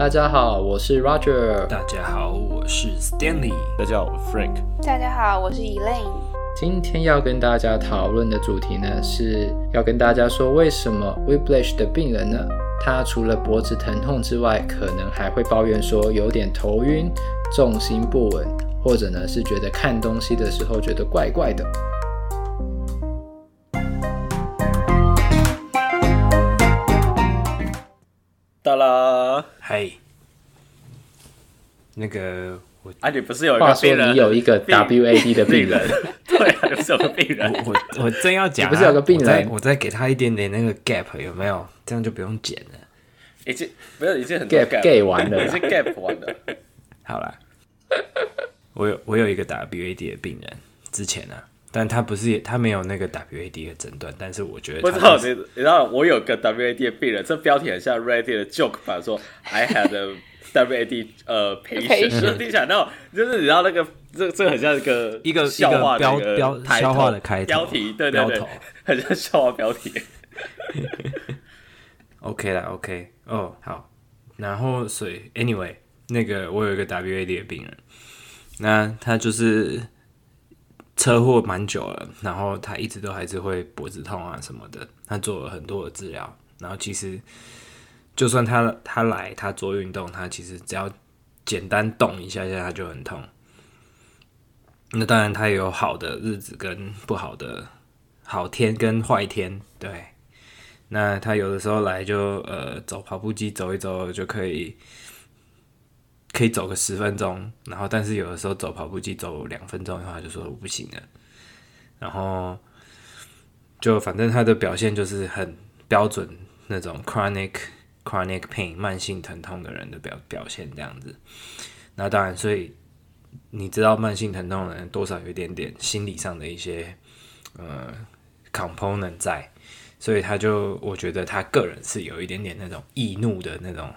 大家好，我是 Roger。大家好，我是 Stanley。大家好，我是 Frank。大家好，我是 Elaine。今天要跟大家讨论的主题呢，是要跟大家说，为什么 Whiplash 的病人呢，他除了脖子疼痛之外，可能还会抱怨说有点头晕、重心不稳，或者呢是觉得看东西的时候觉得怪怪的。那个我啊，你不是有一个病人？话说你有一个 WAD 的病人，病 对、啊，不是有个病人。我我，我正要讲、啊，不是有个病人，我再我再给他一点点那个 gap 有没有？这样就不用剪了。已经没有，已经很 gap gap 完了，已经 gap 完了。好了，我有我有一个 WAD 的病人，之前呢、啊。但他不是，他没有那个 WAD 的诊断，但是我觉得不知道你，你知道我有个 WAD 的病人，这标题很像 Reddit 的 joke 吧？说 I had a WAD 呃 patient，听起来那就是你知道那个这这很像一个一个笑话标标笑话的开头标题，对对对，很像笑话标题。OK 啦，OK 哦、oh, 好，然后所以 Anyway 那个我有一个 WAD 的病人，那他就是。车祸蛮久了，然后他一直都还是会脖子痛啊什么的。他做了很多的治疗，然后其实就算他他来他做运动，他其实只要简单动一下下他就很痛。那当然他也有好的日子跟不好的好天跟坏天，对。那他有的时候来就呃走跑步机走一走就可以。可以走个十分钟，然后但是有的时候走跑步机走两分钟的话，就说我不行了。然后就反正他的表现就是很标准那种 chronic chronic pain 慢性疼痛的人的表表现这样子。那当然，所以你知道慢性疼痛的人多少有一点点心理上的一些呃 component 在，所以他就我觉得他个人是有一点点那种易怒的那种。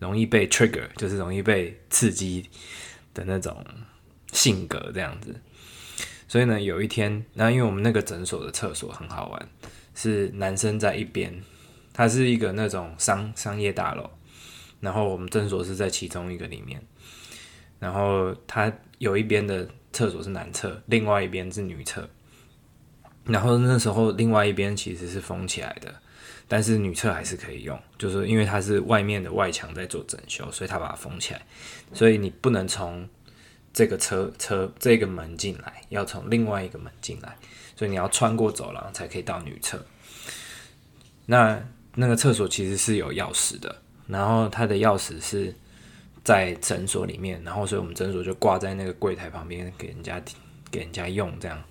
容易被 trigger，就是容易被刺激的那种性格这样子。所以呢，有一天，那因为我们那个诊所的厕所很好玩，是男生在一边，它是一个那种商商业大楼，然后我们诊所是在其中一个里面，然后它有一边的厕所是男厕，另外一边是女厕，然后那时候另外一边其实是封起来的。但是女厕还是可以用，就是因为它是外面的外墙在做整修，所以它把它封起来，所以你不能从这个车车这个门进来，要从另外一个门进来，所以你要穿过走廊才可以到女厕。那那个厕所其实是有钥匙的，然后他的钥匙是在诊所里面，然后所以我们诊所就挂在那个柜台旁边给人家给人家用这样。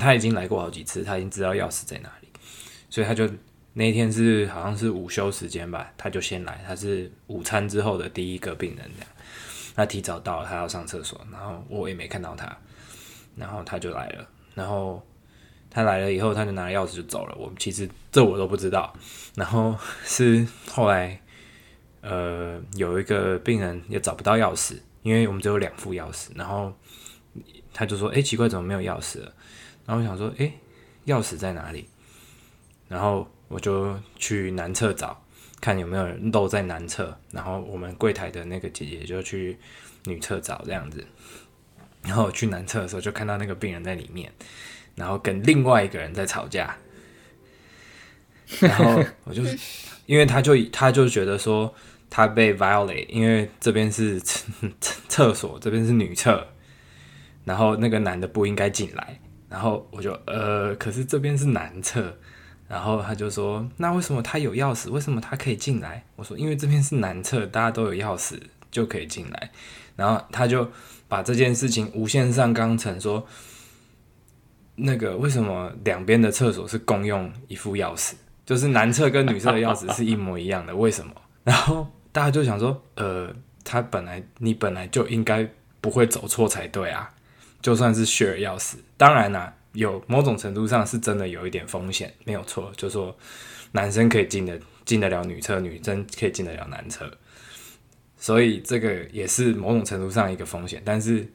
他已经来过好几次，他已经知道钥匙在哪里，所以他就。那天是好像是午休时间吧，他就先来，他是午餐之后的第一个病人这样，他提早到了，他要上厕所，然后我也没看到他，然后他就来了，然后他来了以后，他就拿了钥匙就走了，我其实这我都不知道，然后 是后来，呃，有一个病人也找不到钥匙，因为我们只有两副钥匙，然后他就说，哎，奇怪，怎么没有钥匙？然后我想说，哎，钥匙在哪里？然后。我就去男厕找，看有没有人漏在男厕，然后我们柜台的那个姐姐就去女厕找这样子。然后去男厕的时候，就看到那个病人在里面，然后跟另外一个人在吵架。然后我就，因为他就他就觉得说他被 violate，因为这边是 厕所，这边是女厕，然后那个男的不应该进来。然后我就呃，可是这边是男厕。然后他就说：“那为什么他有钥匙？为什么他可以进来？”我说：“因为这边是男厕，大家都有钥匙就可以进来。”然后他就把这件事情无限上纲成说：“那个为什么两边的厕所是共用一副钥匙？就是男厕跟女厕的钥匙是一模一样的，为什么？”然后大家就想说：“呃，他本来你本来就应该不会走错才对啊，就算是 share 钥匙，当然啦。”有某种程度上是真的有一点风险，没有错，就说男生可以进得进得了女厕，女生可以进得了男厕，所以这个也是某种程度上一个风险。但是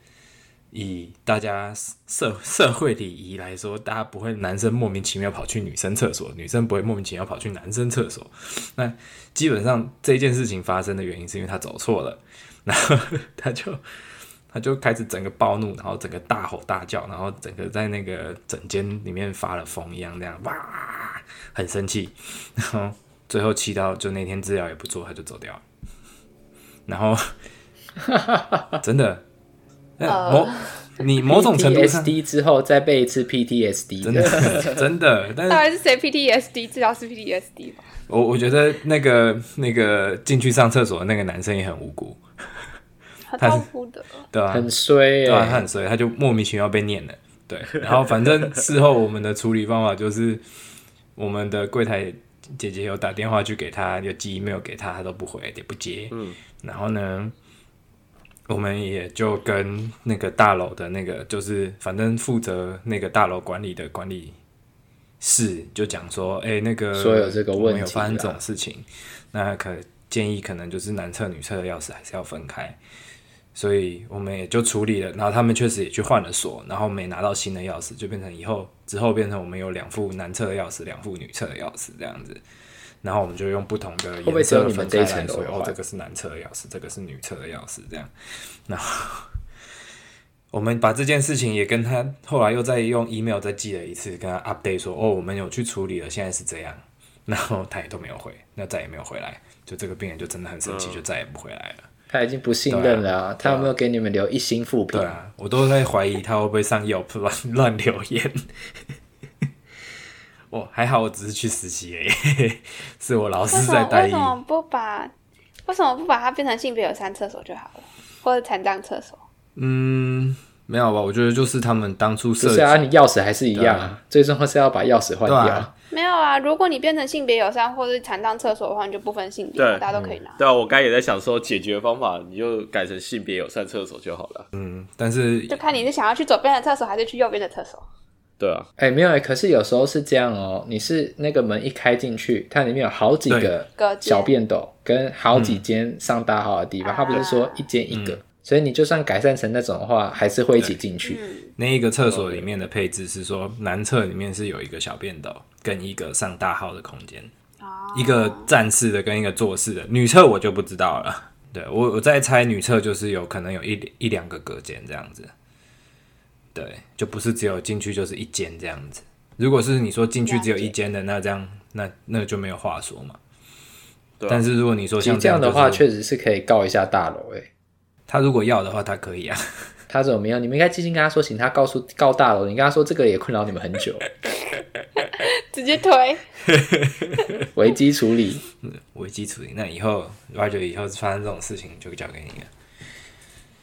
以大家社社会礼仪来说，大家不会男生莫名其妙跑去女生厕所，女生不会莫名其妙跑去男生厕所。那基本上这件事情发生的原因是因为他走错了，然后 他就他就开始整个暴怒，然后整个大吼大叫，然后整个在那个整间里面发了疯一样，这样哇，很生气，然后最后气到就那天治疗也不做，他就走掉了。然后 真的。某你某种程度上 PTSD 之后再背一次 PTSD，真的 真的，但是到底是谁 PTSD？治疗是 PTSD 吗？我我觉得那个那个进去上厕所的那个男生也很无辜，很痛苦的，对啊，很衰，对啊，他很衰，他就莫名其妙被念了，对，然后反正事后我们的处理方法就是，我们的柜台姐姐有打电话去给他，有寄 email 给他，他都不回，也不接，嗯，然后呢？我们也就跟那个大楼的那个，就是反正负责那个大楼管理的管理室，就讲说，哎、欸，那个说有这个问题，发生这种事情，那可建议可能就是男厕女厕的钥匙还是要分开，所以我们也就处理了。然后他们确实也去换了锁，然后没拿到新的钥匙，就变成以后之后变成我们有两副男厕的钥匙，两副女厕的钥匙这样子。然后我们就用不同的颜色分开来说，哦，这个是男厕的钥匙，这个是女厕的钥匙，这样。然后 我们把这件事情也跟他后来又再用 email 再寄了一次，跟他 update 说，哦，我们有去处理了，现在是这样。然后他也都没有回，那再也没有回来，就这个病人就真的很生气，就再也不回来了。他已经不信任了，啊，他有没有给你们留一星负评？对啊，我都在怀疑他会不会上 Yelp 乱乱留言。哦，还好我只是去实习而已，是我老师在带。为什么不把为什么不把它变成性别友善厕所就好了，或者残障厕所？嗯，没有吧？我觉得就是他们当初设计啊，你钥匙还是一样啊，啊最终是要把钥匙换掉。啊没有啊，如果你变成性别友善或是残障厕所的话，你就不分性别，大家都可以拿。对啊，我刚才也在想说解决方法，你就改成性别友善厕所就好了。嗯，但是就看你是想要去左边的厕所还是去右边的厕所。对啊，哎、欸，没有哎、欸，可是有时候是这样哦、喔，你是那个门一开进去，它里面有好几个小便斗跟好几间上大号的地方，嗯、它不是说一间一个，嗯、所以你就算改善成那种的话，还是会一起进去。那一个厕所里面的配置是说，男厕里面是有一个小便斗跟一个上大号的空间，哦、一个站式的跟一个坐式的。女厕我就不知道了，对，我我在猜女厕就是有可能有一一两个隔间这样子。对，就不是只有进去就是一间这样子。如果是你说进去只有一间的，那这样那那就没有话说嘛。对但是如果你说像这样，这样的话，确实是可以告一下大楼。哎，他如果要的话，他可以啊。他怎么样？你们应该积极跟他说，请他告诉告大楼。你跟他说这个也困扰你们很久，直接推 危机处理，危机处理。那以后 Roger 以后发生这种事情就交给你了。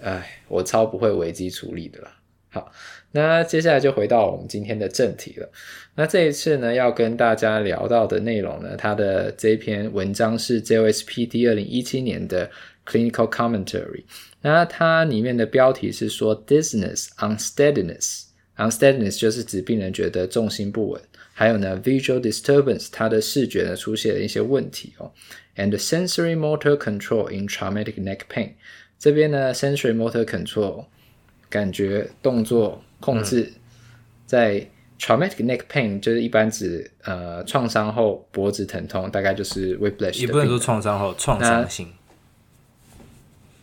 哎，我超不会危机处理的啦。好，那接下来就回到我们今天的正题了。那这一次呢，要跟大家聊到的内容呢，它的这篇文章是 JOSPT 二零一七年的 Clinical Commentary。那它里面的标题是说 Dizziness, Unsteadiness, Unsteadiness 就是指病人觉得重心不稳，还有呢 Visual Disturbance，它的视觉呢出现了一些问题哦。And Sensory Motor Control in Traumatic Neck Pain，这边呢 Sensory Motor Control。感觉动作控制，在 traumatic neck pain 就是一般指呃创伤后脖子疼痛，大概就是 whiplash。也不能说创伤后创伤性，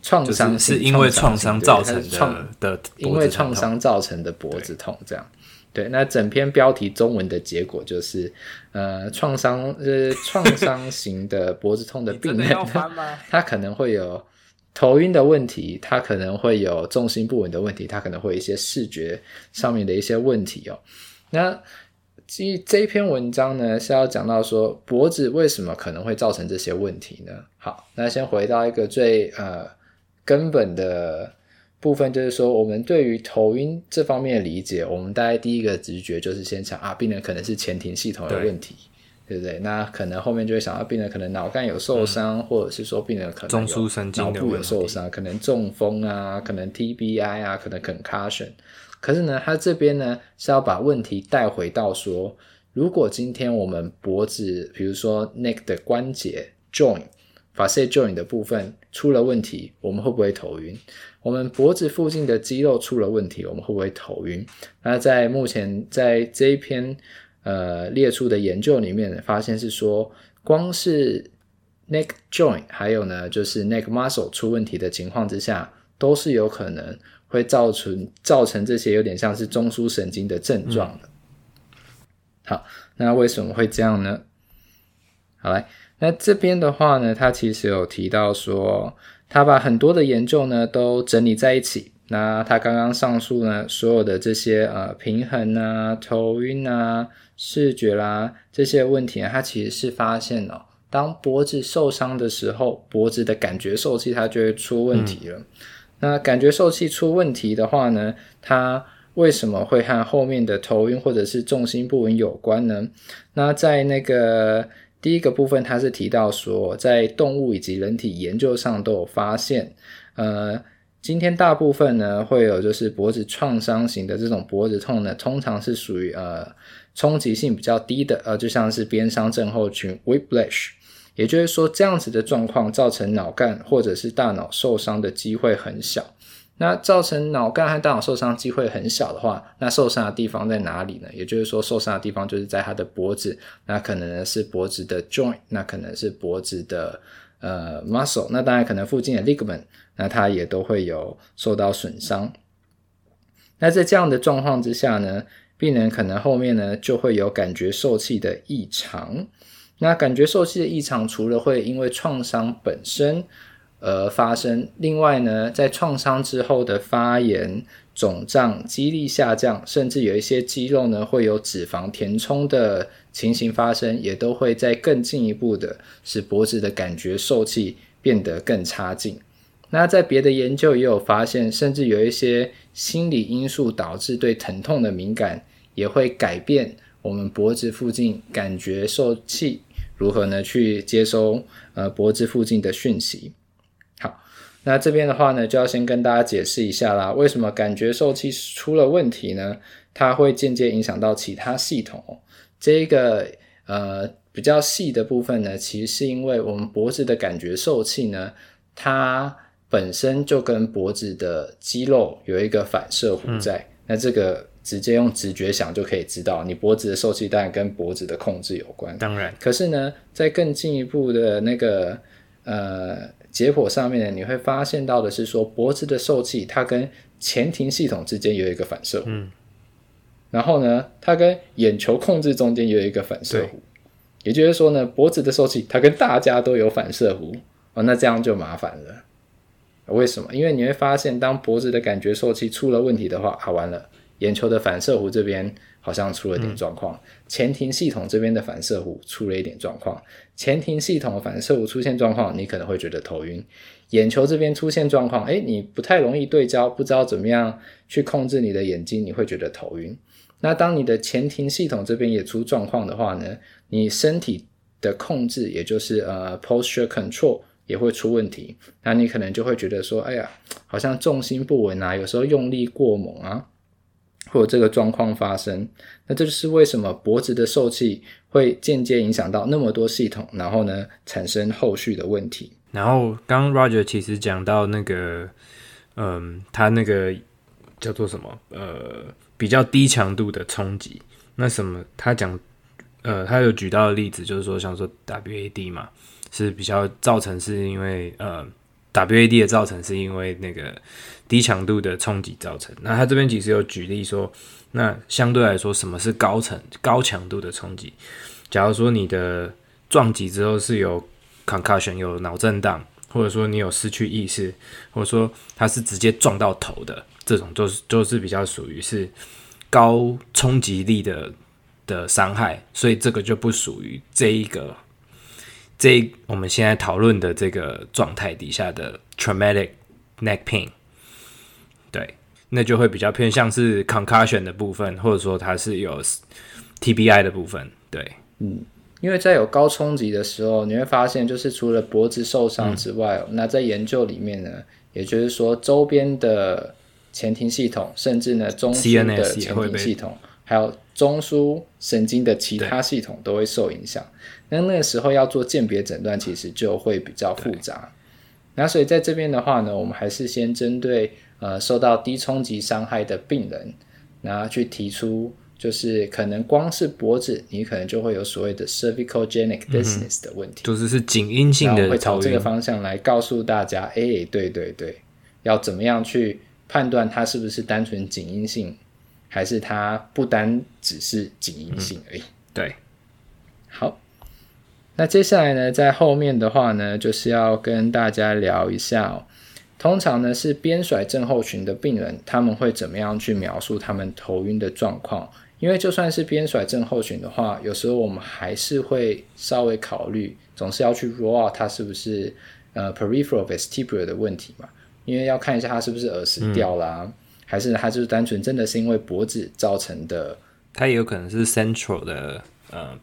创伤是因为创伤造成的的，因为创伤造成的脖子痛这样。对，那整篇标题中文的结果就是呃创伤呃创伤型的脖子痛的病人，他可能会有。头晕的问题，它可能会有重心不稳的问题，它可能会有一些视觉上面的一些问题哦。那这这一篇文章呢，是要讲到说脖子为什么可能会造成这些问题呢？好，那先回到一个最呃根本的部分，就是说我们对于头晕这方面的理解，我们大概第一个直觉就是先想啊，病人可能是前庭系统的问题。对不对？那可能后面就会想到病人可能脑干有受伤，嗯、或者是说病人可能有脑部有受伤，可能中风啊，可能 TBI 啊，可能 concussion。可是呢，他这边呢是要把问题带回到说，如果今天我们脖子，比如说 neck 的关节 joint，facet joint 的部分出了问题，我们会不会头晕？我们脖子附近的肌肉出了问题，我们会不会头晕？那在目前在这一篇呃列出的研究里面，发现是说，光是 neck joint 还有呢就是 neck muscle 出问题的情况之下，都是有可能会造成造成这些有点像是中枢神经的症状的。好，那为什么会这样呢？好来。那这边的话呢，他其实有提到说，他把很多的研究呢都整理在一起。那他刚刚上述呢所有的这些呃平衡啊、头晕啊、视觉啦这些问题呢，他其实是发现哦，当脖子受伤的时候，脖子的感觉受器它就会出问题了。嗯、那感觉受器出问题的话呢，它为什么会和后面的头晕或者是重心不稳有关呢？那在那个。第一个部分，它是提到说，在动物以及人体研究上都有发现，呃，今天大部分呢会有就是脖子创伤型的这种脖子痛呢，通常是属于呃冲击性比较低的，呃，就像是边伤症候群 （whiplash），也就是说这样子的状况造成脑干或者是大脑受伤的机会很小。那造成脑干和大脑受伤机会很小的话，那受伤的地方在哪里呢？也就是说，受伤的地方就是在他的脖子，那可能是脖子的 joint，那可能是脖子的呃 muscle，那当然可能附近的 ligament，那它也都会有受到损伤。那在这样的状况之下呢，病人可能后面呢就会有感觉受器的异常。那感觉受器的异常，除了会因为创伤本身，而发生。另外呢，在创伤之后的发炎、肿胀、肌力下降，甚至有一些肌肉呢会有脂肪填充的情形发生，也都会再更进一步的使脖子的感觉受器变得更差劲。那在别的研究也有发现，甚至有一些心理因素导致对疼痛的敏感，也会改变我们脖子附近感觉受器如何呢去接收呃脖子附近的讯息。那这边的话呢，就要先跟大家解释一下啦，为什么感觉受器出了问题呢？它会间接影响到其他系统。这个呃比较细的部分呢，其实是因为我们脖子的感觉受器呢，它本身就跟脖子的肌肉有一个反射弧在。嗯、那这个直接用直觉想就可以知道，你脖子的受器当然跟脖子的控制有关。当然，可是呢，在更进一步的那个呃。解剖上面呢，你会发现到的是说，脖子的受气它跟前庭系统之间有一个反射弧，嗯，然后呢，它跟眼球控制中间有一个反射弧，也就是说呢，脖子的受气它跟大家都有反射弧哦，那这样就麻烦了。为什么？因为你会发现，当脖子的感觉受气出了问题的话，啊完了，眼球的反射弧这边。好像出了点状况，前庭系统这边的反射弧出了一点状况，前庭系统反射弧出现状况，你可能会觉得头晕。眼球这边出现状况，诶，你不太容易对焦，不知道怎么样去控制你的眼睛，你会觉得头晕。那当你的前庭系统这边也出状况的话呢，你身体的控制，也就是呃 posture control 也会出问题，那你可能就会觉得说，哎呀，好像重心不稳啊，有时候用力过猛啊。会有这个状况发生，那这就是为什么脖子的受气会间接影响到那么多系统，然后呢，产生后续的问题。然后刚 Roger 其实讲到那个，嗯，他那个叫做什么？呃，比较低强度的冲击。那什么？他讲，呃，他有举到的例子就是说，像说 WAD 嘛，是比较造成是因为呃。WAD 的造成是因为那个低强度的冲击造成。那他这边其实有举例说，那相对来说，什么是高层高强度的冲击？假如说你的撞击之后是有 concussion 有脑震荡，或者说你有失去意识，或者说它是直接撞到头的，这种就是就是比较属于是高冲击力的的伤害，所以这个就不属于这一个。这我们现在讨论的这个状态底下的 traumatic neck pain，对，那就会比较偏向是 concussion 的部分，或者说它是有 TBI 的部分，对，嗯，因为在有高冲击的时候，你会发现，就是除了脖子受伤之外，嗯，那在研究里面呢，也就是说周边的前庭系统，甚至呢中枢的前庭系统，还有中枢神经的其他系统都会受影响。那那个时候要做鉴别诊断，其实就会比较复杂。那所以在这边的话呢，我们还是先针对呃受到低冲击伤害的病人，然后去提出，就是可能光是脖子，你可能就会有所谓的 cervical genic dizziness 的问题，就是是颈因性的，会朝这个方向来告诉大家，哎，对对对，要怎么样去判断它是不是单纯颈因性，还是它不单只是颈因性而已。嗯、对，好。那接下来呢，在后面的话呢，就是要跟大家聊一下哦。通常呢是边甩症候群的病人，他们会怎么样去描述他们头晕的状况？因为就算是边甩症候群的话，有时候我们还是会稍微考虑，总是要去 rule out 它是不是呃 peripheral vestibular 的问题嘛？因为要看一下它是不是耳石掉啦，嗯、还是它就是单纯真的是因为脖子造成的？它也有可能是 central 的呃。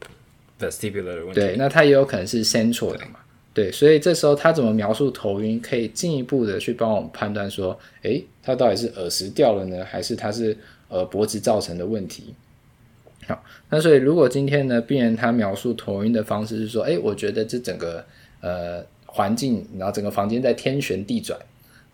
vestibular 的问题，对，那它也有可能是 central 的嘛，对，所以这时候他怎么描述头晕，可以进一步的去帮我们判断说，诶，他到底是耳石掉了呢，还是他是呃脖子造成的问题？好，那所以如果今天呢，病人他描述头晕的方式是说，诶，我觉得这整个呃环境，然后整个房间在天旋地转，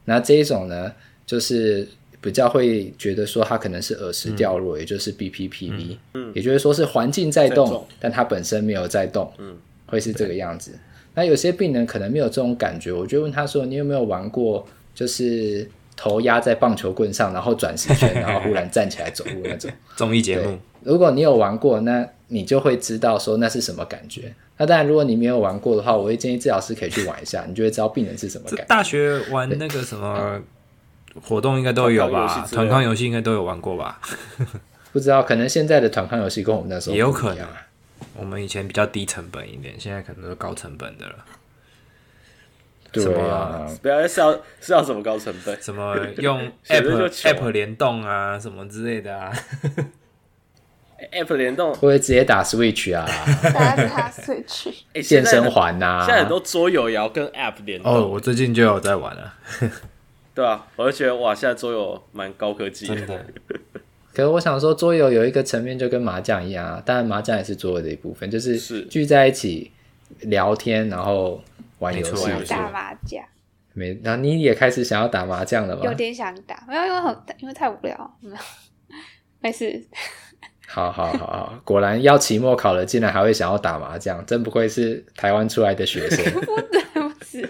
那这一种呢，就是。比较会觉得说他可能是耳石掉落，嗯、也就是 BPPV，嗯，也就是说是环境在动，在但它本身没有在动，嗯，会是这个样子。那有些病人可能没有这种感觉，我就问他说：“你有没有玩过，就是头压在棒球棍上，然后转十圈，然后忽然站起来走路那种 综艺节目？”如果你有玩过，那你就会知道说那是什么感觉。那当然，如果你没有玩过的话，我会建议治疗师可以去玩一下，你就会知道病人是什么感觉。大学玩那个什么？活动应该都有吧，团康游戏应该都有玩过吧？不知道，可能现在的团康游戏跟我们那时候也有可能。我们以前比较低成本一点，现在可能都是高成本的了。对啊，不要是要是要什么高成本？什么用 App App 联动啊，什么之类的啊？App 联动会不会直接打 Switch 啊？打打 Switch，健身环呐？现在很多桌游也要跟 App 联动。哦，我最近就有在玩了。对啊，我就觉得哇，现在桌游蛮高科技的。的可是我想说，桌游有一个层面就跟麻将一样啊，当然麻将也是桌游的一部分，就是聚在一起聊天，然后玩游戏，打麻将。没，然后你也开始想要打麻将了吗？有点想打，没有，因为很因为太无聊，没有，没事。好好好好，果然要期末考了，竟然还会想要打麻将，真不愧是台湾出来的学生。不是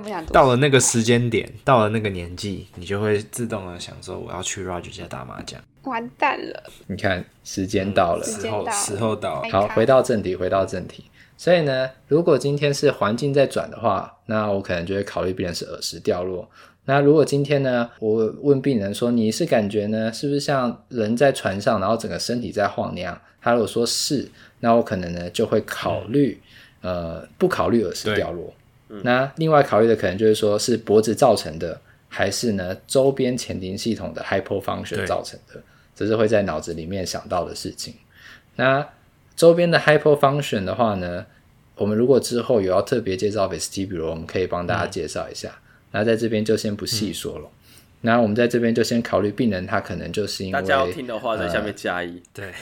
不想。到了那个时间点，到了那个年纪，你就会自动的想说，我要去 Roger 家打麻将。完蛋了！你看，时间到了，时候时候到了。好，回到正题，回到正题。所以呢，如果今天是环境在转的话，那我可能就会考虑病人是耳石掉落。那如果今天呢，我问病人说，你是感觉呢，是不是像人在船上，然后整个身体在晃那样？他如果说是，那我可能呢就会考虑，嗯、呃，不考虑耳石掉落。那另外考虑的可能就是说，是脖子造成的，还是呢周边前庭系统的 hypofunction 造成的，这是会在脑子里面想到的事情。那周边的 hypofunction 的话呢，我们如果之后有要特别介绍 vestibular，我们可以帮大家介绍一下。嗯、那在这边就先不细说了。嗯、那我们在这边就先考虑病人他可能就是因为大家要听的话，在下面加一，对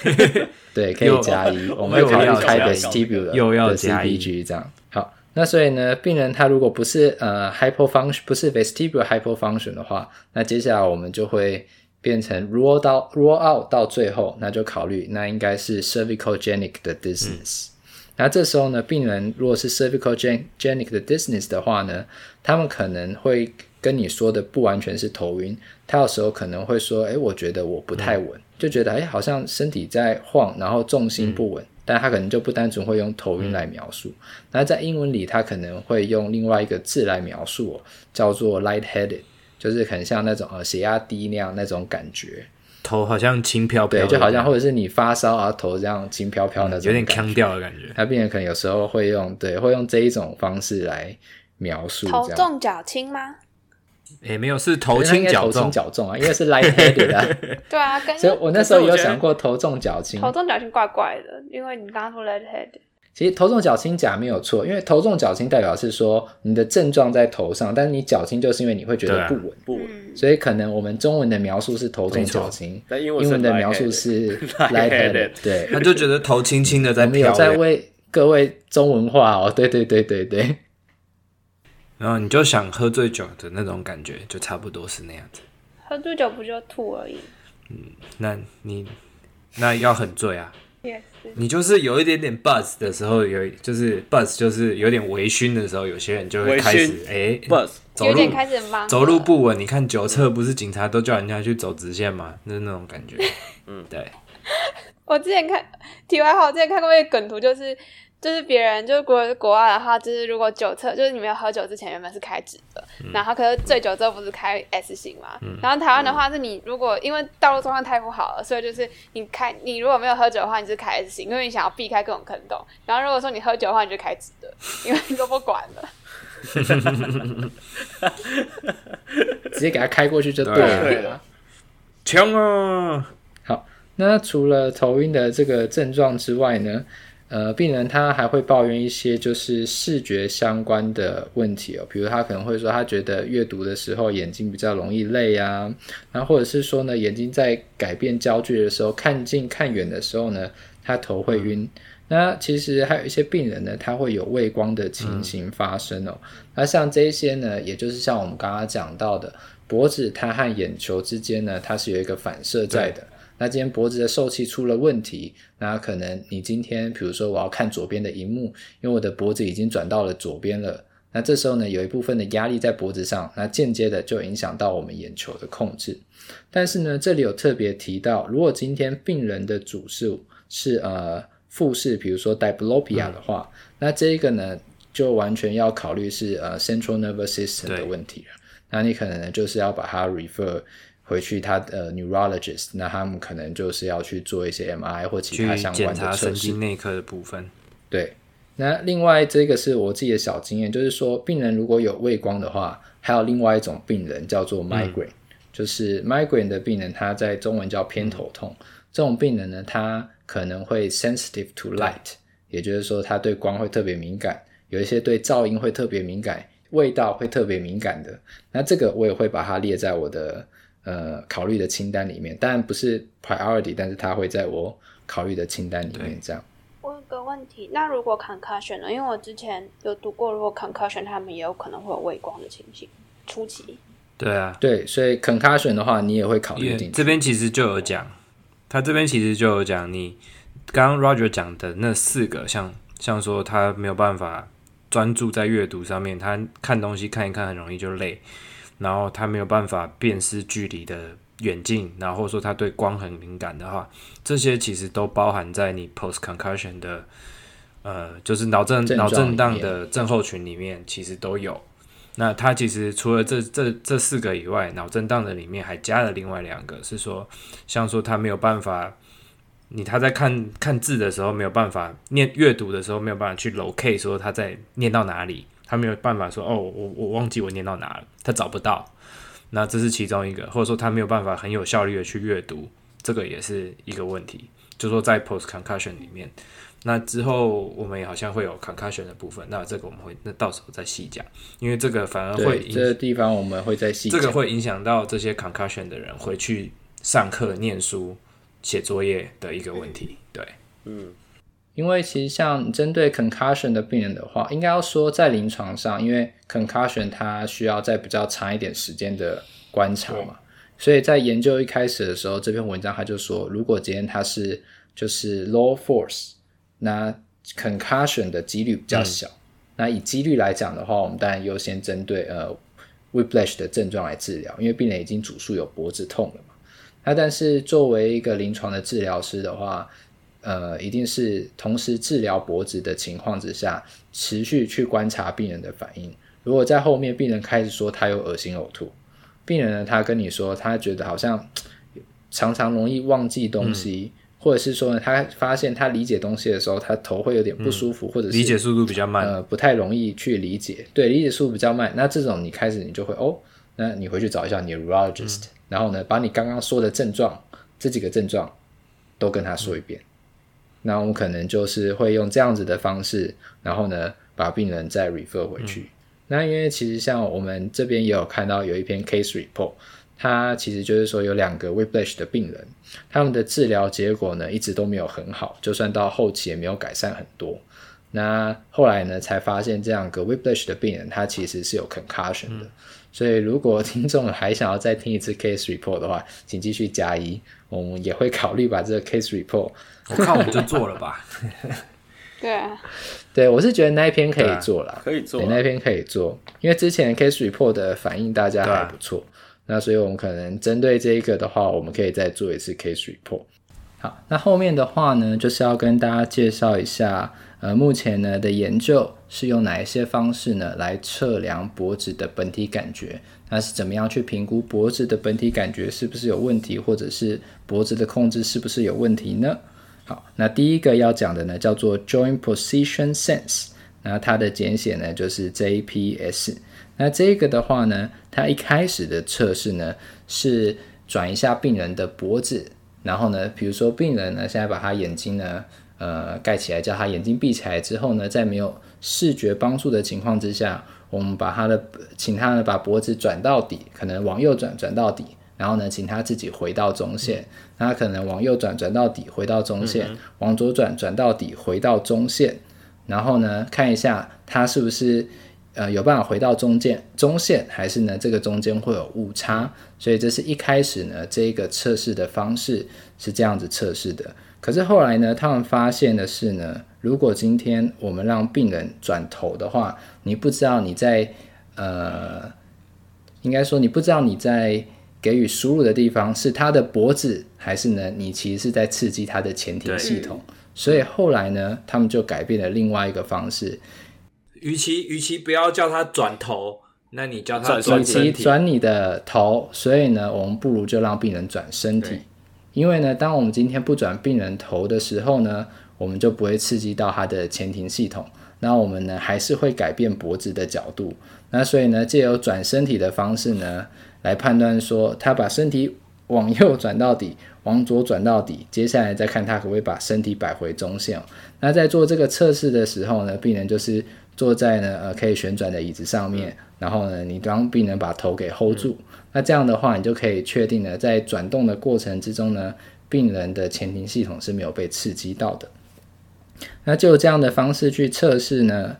对，可以加一，我们会考虑开 vestibular 又要加一 CPG 这样好。那所以呢，病人他如果不是呃 hypofunction 不是 vestibular hypofunction 的话，那接下来我们就会变成 rule out rule out 到最后，那就考虑那应该是 cervical genic 的 dizziness。那、嗯、这时候呢，病人如果是 cervical genic 的 dizziness 的话呢，他们可能会跟你说的不完全是头晕，他有时候可能会说，哎，我觉得我不太稳，嗯、就觉得哎好像身体在晃，然后重心不稳。嗯但他可能就不单纯会用头晕来描述，嗯、那在英文里他可能会用另外一个字来描述，叫做 lightheaded，就是很像那种呃血压低那样那种感觉，头好像轻飘飘，对，就好像或者是你发烧啊头这样轻飘飘那种、嗯，有点腔调的感觉。他病人可能有时候会用对，会用这一种方式来描述，头重脚轻吗？也、欸、没有，是头轻脚重，脚重啊，因为是 lightheaded 啊。对啊，所以我那时候有想过头重脚轻。头重脚轻怪怪的，因为你刚刚说 lightheaded。其实头重脚轻假没有错，因为头重脚轻代表是说你的症状在头上，但是你脚轻就是因为你会觉得不稳，啊、不稳。所以可能我们中文的描述是头重脚轻，但英文的描述是 lightheaded。对，他就觉得头轻轻的在飘。我们有在为各位中文化哦，对对对对对。然后你就想喝醉酒的那种感觉，就差不多是那样子。喝醉酒不就吐而已？嗯，那你那要很醉啊。你就是有一点点 buzz 的时候，有就是 buzz，就是有点微醺的时候，有些人就会开始哎 buzz，走路开始忙，走路不稳。你看酒测不是警察都叫人家去走直线吗？就是那种感觉。嗯，对。我之前看，题外话，我之前看过一个梗图，就是。就是别人，就是国国外的话，就是如果酒测，就是你没有喝酒之前原本是开直的，嗯、然后可是醉酒之后不是开 S 型嘛？嗯、然后台湾的话是你如果因为道路状况太不好了，所以就是你开你如果没有喝酒的话，你是开 S 型，因为你想要避开各种坑洞。然后如果说你喝酒的话，你就开直的，因为你都不管了，直接给他开过去就对了。强啊！好，那除了头晕的这个症状之外呢？呃，病人他还会抱怨一些就是视觉相关的问题哦，比如他可能会说他觉得阅读的时候眼睛比较容易累啊，然后或者是说呢，眼睛在改变焦距的时候，看近看远的时候呢，他头会晕。嗯、那其实还有一些病人呢，他会有畏光的情形发生哦。嗯、那像这些呢，也就是像我们刚刚讲到的，脖子它和眼球之间呢，它是有一个反射在的。那今天脖子的受气出了问题，那可能你今天比如说我要看左边的荧幕，因为我的脖子已经转到了左边了，那这时候呢，有一部分的压力在脖子上，那间接的就影响到我们眼球的控制。但是呢，这里有特别提到，如果今天病人的主诉是呃复视，比如说 diplopia 的话，嗯、那这一个呢就完全要考虑是呃 central nervous system 的问题了。那你可能呢就是要把它 refer。回去他的 neurologist，那他们可能就是要去做一些 MRI 或其他相关的神经内科的部分。对，那另外这个是我自己的小经验，就是说病人如果有畏光的话，还有另外一种病人叫做 migraine，、嗯、就是 migraine 的病人，他在中文叫偏头痛。嗯、这种病人呢，他可能会 sensitive to light，也就是说他对光会特别敏感，有一些对噪音会特别敏感，味道会特别敏感的。那这个我也会把它列在我的。呃，考虑的清单里面，当然不是 priority，但是它会在我考虑的清单里面。这样。我有个问题，那如果 concussion 呢？因为我之前有读过，如果 concussion，他们也有可能会有畏光的情形，初期。对啊，对，所以 concussion 的话，你也会考虑进去。这边其实就有讲，他这边其实就有讲，你刚刚 Roger 讲的那四个，像像说他没有办法专注在阅读上面，他看东西看一看很容易就累。然后他没有办法辨识距离的远近，然后说他对光很敏感的话，这些其实都包含在你 post concussion 的，呃，就是脑震脑震荡的症候群里面，其实都有。那他其实除了这这这四个以外，脑震荡的里面还加了另外两个，是说像说他没有办法，你他在看看字的时候没有办法念阅读的时候没有办法去 locate 说他在念到哪里。他没有办法说哦，我我忘记我念到哪了，他找不到。那这是其中一个，或者说他没有办法很有效率的去阅读，这个也是一个问题。就说在 post concussion 里面，那之后我们也好像会有 concussion 的部分，那这个我们会那到时候再细讲，因为这个反而会这个地方我们会再细讲，这个会影响到这些 concussion 的人回去上课、念书、写作业的一个问题。对，嗯。因为其实像针对 concussion 的病人的话，应该要说在临床上，因为 concussion 它需要在比较长一点时间的观察嘛，所以在研究一开始的时候，这篇文章他就说，如果今天它是就是 low force，那 concussion 的几率比较小。嗯、那以几率来讲的话，我们当然优先针对呃 whiplash 的症状来治疗，因为病人已经主诉有脖子痛了嘛。那但是作为一个临床的治疗师的话，呃，一定是同时治疗脖子的情况之下，持续去观察病人的反应。如果在后面病人开始说他有恶心呕吐，病人呢，他跟你说他觉得好像常常容易忘记东西，嗯、或者是说呢，他发现他理解东西的时候，他头会有点不舒服，嗯、或者是理解速度比较慢，呃，不太容易去理解。对，理解速度比较慢，那这种你开始你就会哦，那你回去找一下你的 neurologist，、嗯、然后呢，把你刚刚说的症状这几个症状都跟他说一遍。嗯那我们可能就是会用这样子的方式，然后呢，把病人再 refer 回去。嗯、那因为其实像我们这边也有看到有一篇 case report，它其实就是说有两个 whiplash 的病人，他们的治疗结果呢一直都没有很好，就算到后期也没有改善很多。那后来呢，才发现这两个 whiplash 的病人，他其实是有 concussion 的。嗯、所以如果 听众还想要再听一次 case report 的话，请继续加一，我们也会考虑把这个 case report，我看我们就做了吧。对啊，对，我是觉得那一篇可以做了，啊，可以做，那一篇可以做，因为之前 case report 的反应大家还不错，啊、那所以我们可能针对这一个的话，我们可以再做一次 case report。好，那后面的话呢，就是要跟大家介绍一下，呃，目前呢的研究是用哪一些方式呢来测量脖子的本体感觉？那是怎么样去评估脖子的本体感觉是不是有问题，或者是脖子的控制是不是有问题呢？好，那第一个要讲的呢叫做 Joint Position Sense，那它的简写呢就是 JPS。那这个的话呢，它一开始的测试呢是转一下病人的脖子。然后呢，比如说病人呢，现在把他眼睛呢，呃，盖起来，叫他眼睛闭起来之后呢，在没有视觉帮助的情况之下，我们把他的，请他呢把脖子转到底，可能往右转转到底，然后呢，请他自己回到中线，那他可能往右转转到底，回到中线，嗯、往左转转到底，回到中线，然后呢，看一下他是不是。呃，有办法回到中间中线，还是呢？这个中间会有误差，所以这是一开始呢，这个测试的方式是这样子测试的。可是后来呢，他们发现的是呢，如果今天我们让病人转头的话，你不知道你在呃，应该说你不知道你在给予输入的地方是他的脖子，还是呢，你其实是在刺激他的前庭系统。所以后来呢，他们就改变了另外一个方式。与其与其不要叫他转头，那你叫他转身体，转你的头。所以呢，我们不如就让病人转身体，因为呢，当我们今天不转病人头的时候呢，我们就不会刺激到他的前庭系统。那我们呢，还是会改变脖子的角度。那所以呢，借由转身体的方式呢，来判断说他把身体往右转到底，往左转到底，接下来再看他可不可以把身体摆回中线。那在做这个测试的时候呢，病人就是。坐在呢呃可以旋转的椅子上面，然后呢，你当病人把头给 hold 住，那这样的话，你就可以确定呢，在转动的过程之中呢，病人的前庭系统是没有被刺激到的。那就这样的方式去测试呢，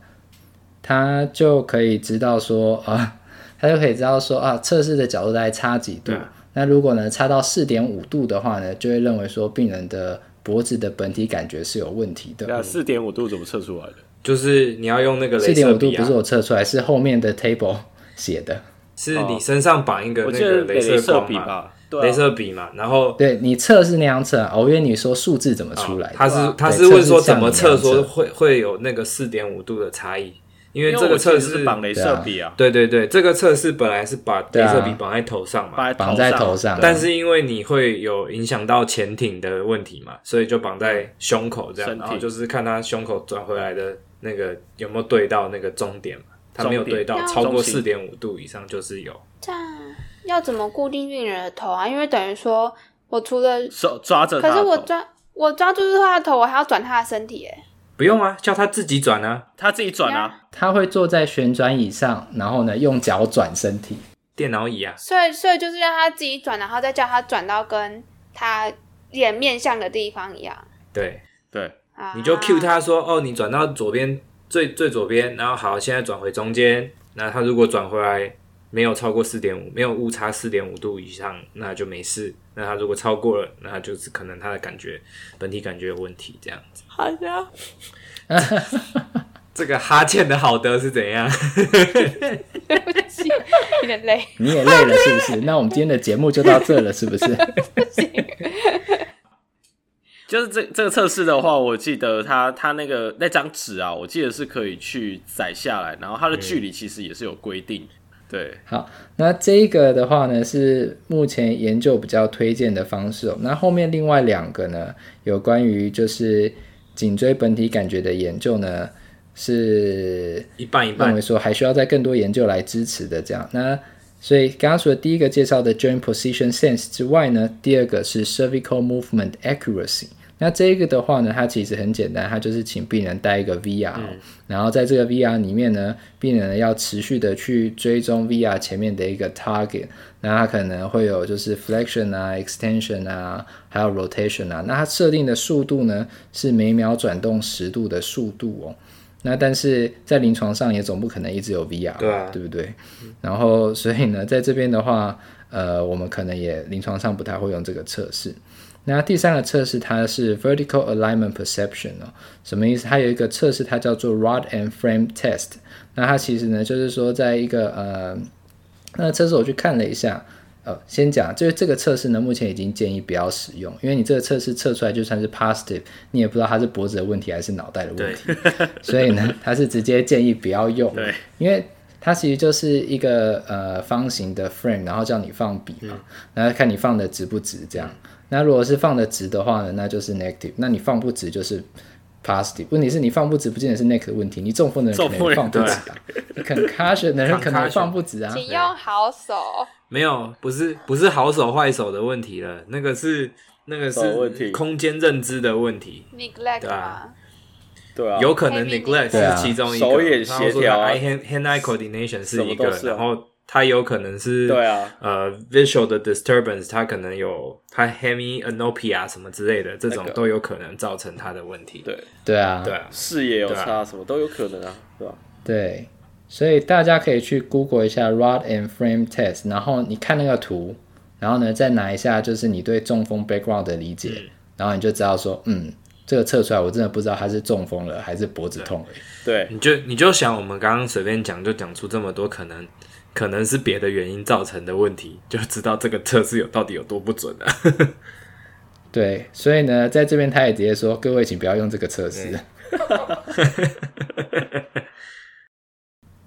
他就可以知道说啊，他就可以知道说啊，测试的角度大概差几度。嗯、那如果呢差到四点五度的话呢，就会认为说病人的脖子的本体感觉是有问题的。那四点五度怎么测出来的？就是你要用那个四点五度不是我测出来，是后面的 table 写的，是你身上绑一个那个镭射笔吧，镭射笔嘛，然后对你测是那样测，我约你说数字怎么出来的？他是他是问说怎么测说会会有那个四点五度的差异？因为这个测试是绑镭射笔啊，对对对，这个测试本来是把镭射笔绑在头上嘛，绑在头上，但是因为你会有影响到前庭的问题嘛，所以就绑在胸口这样，然后就是看他胸口转回来的。那个有没有对到那个终点嘛？他没有对到，超过四点五度以上就是有。这样要怎么固定病人的头啊？因为等于说我除了手抓着，可是我抓我抓住他的头，我还要转他的身体，哎，不用啊，叫他自己转啊，他自己转啊，他会坐在旋转椅上，然后呢用脚转身体，电脑椅啊。所以所以就是让他自己转，然后再叫他转到跟他脸面向的地方一样。对对。你就 cue 他说：“哦，你转到左边最最左边，然后好，现在转回中间。那他如果转回来没有超过四点五，没有误差四点五度以上，那就没事。那他如果超过了，那就是可能他的感觉本体感觉有问题，这样子。好的，这个哈欠的好的是怎样？对不起，有点累。你也累了是不是？那我们今天的节目就到这了，是不是？不行。”就是这这个测试的话，我记得它它那个那张纸啊，我记得是可以去载下来，然后它的距离其实也是有规定。嗯、对，好，那这个的话呢，是目前研究比较推荐的方式哦。那后面另外两个呢，有关于就是颈椎本体感觉的研究呢，是一半一半，认为说还需要再更多研究来支持的这样。那所以刚刚除了第一个介绍的 Joint Position Sense 之外呢，第二个是 Cervical Movement Accuracy。那这个的话呢，它其实很简单，它就是请病人戴一个 VR，嗯，然后在这个 VR 里面呢，病人呢要持续的去追踪 VR 前面的一个 target，那它可能会有就是 flexion 啊、extension 啊，还有 rotation 啊，那它设定的速度呢是每秒转动十度的速度哦。那但是在临床上也总不可能一直有 VR，对啊，对不对？然后所以呢，在这边的话，呃，我们可能也临床上不太会用这个测试。那第三个测试它是 Vertical Alignment Perception 哦，什么意思？它有一个测试，它叫做 Rod and Frame Test。那它其实呢，就是说在一个呃，那个测试我去看了一下，呃，先讲，就是这个测试呢，目前已经建议不要使用，因为你这个测试测出来就算是 positive，你也不知道它是脖子的问题还是脑袋的问题，所以呢，它是直接建议不要用，对，因为它其实就是一个呃方形的 frame，然后叫你放笔嘛，嗯、然后看你放的直不直这样。那如果是放的直的话呢，那就是 negative。那你放不直就是 positive。问题是你放不直，不见得是的问题。你中风的人可能放不直啊，你 concussion 的人可能放不直啊。请用好手。没有，不是不是好手坏手的问题了，那个是那个是空间认知的问题。neglect 对啊，对啊，有可能 neglect 是其中一个。手眼协调，eye hand hand eye coordination 是一个，然后。它有可能是对啊，呃，visual 的 disturbance，它可能有它 hemianopia 什么之类的，这种都有可能造成它的问题。对，对啊，对啊，视野有差，啊、什么都有可能啊，对吧？对，所以大家可以去 Google 一下 rod and frame test，然后你看那个图，然后呢再拿一下就是你对中风 background 的理解，嗯、然后你就知道说，嗯，这个测出来我真的不知道他是中风了还是脖子痛了。对，你就你就想我们刚刚随便讲就讲出这么多可能。可能是别的原因造成的问题，就知道这个测试有到底有多不准了、啊。对，所以呢，在这边他也直接说：“各位，请不要用这个测试。嗯 ”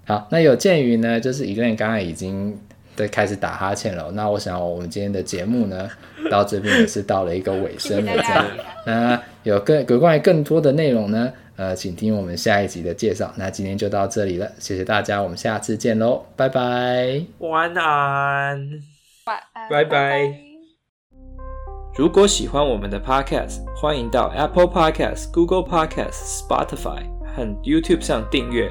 好，那有鉴于呢，就是 Elaine 刚刚已经在开始打哈欠了。那我想，我们今天的节目呢，到这边也是到了一个尾声了。这样，那有更有关于更多的内容呢？呃，请听我们下一集的介绍。那今天就到这里了，谢谢大家，我们下次见喽，拜拜，晚安，晚安，拜拜。如果喜欢我们的 Podcast，欢迎到 Apple Podcast、Google Podcast、Spotify 和 YouTube 上订阅，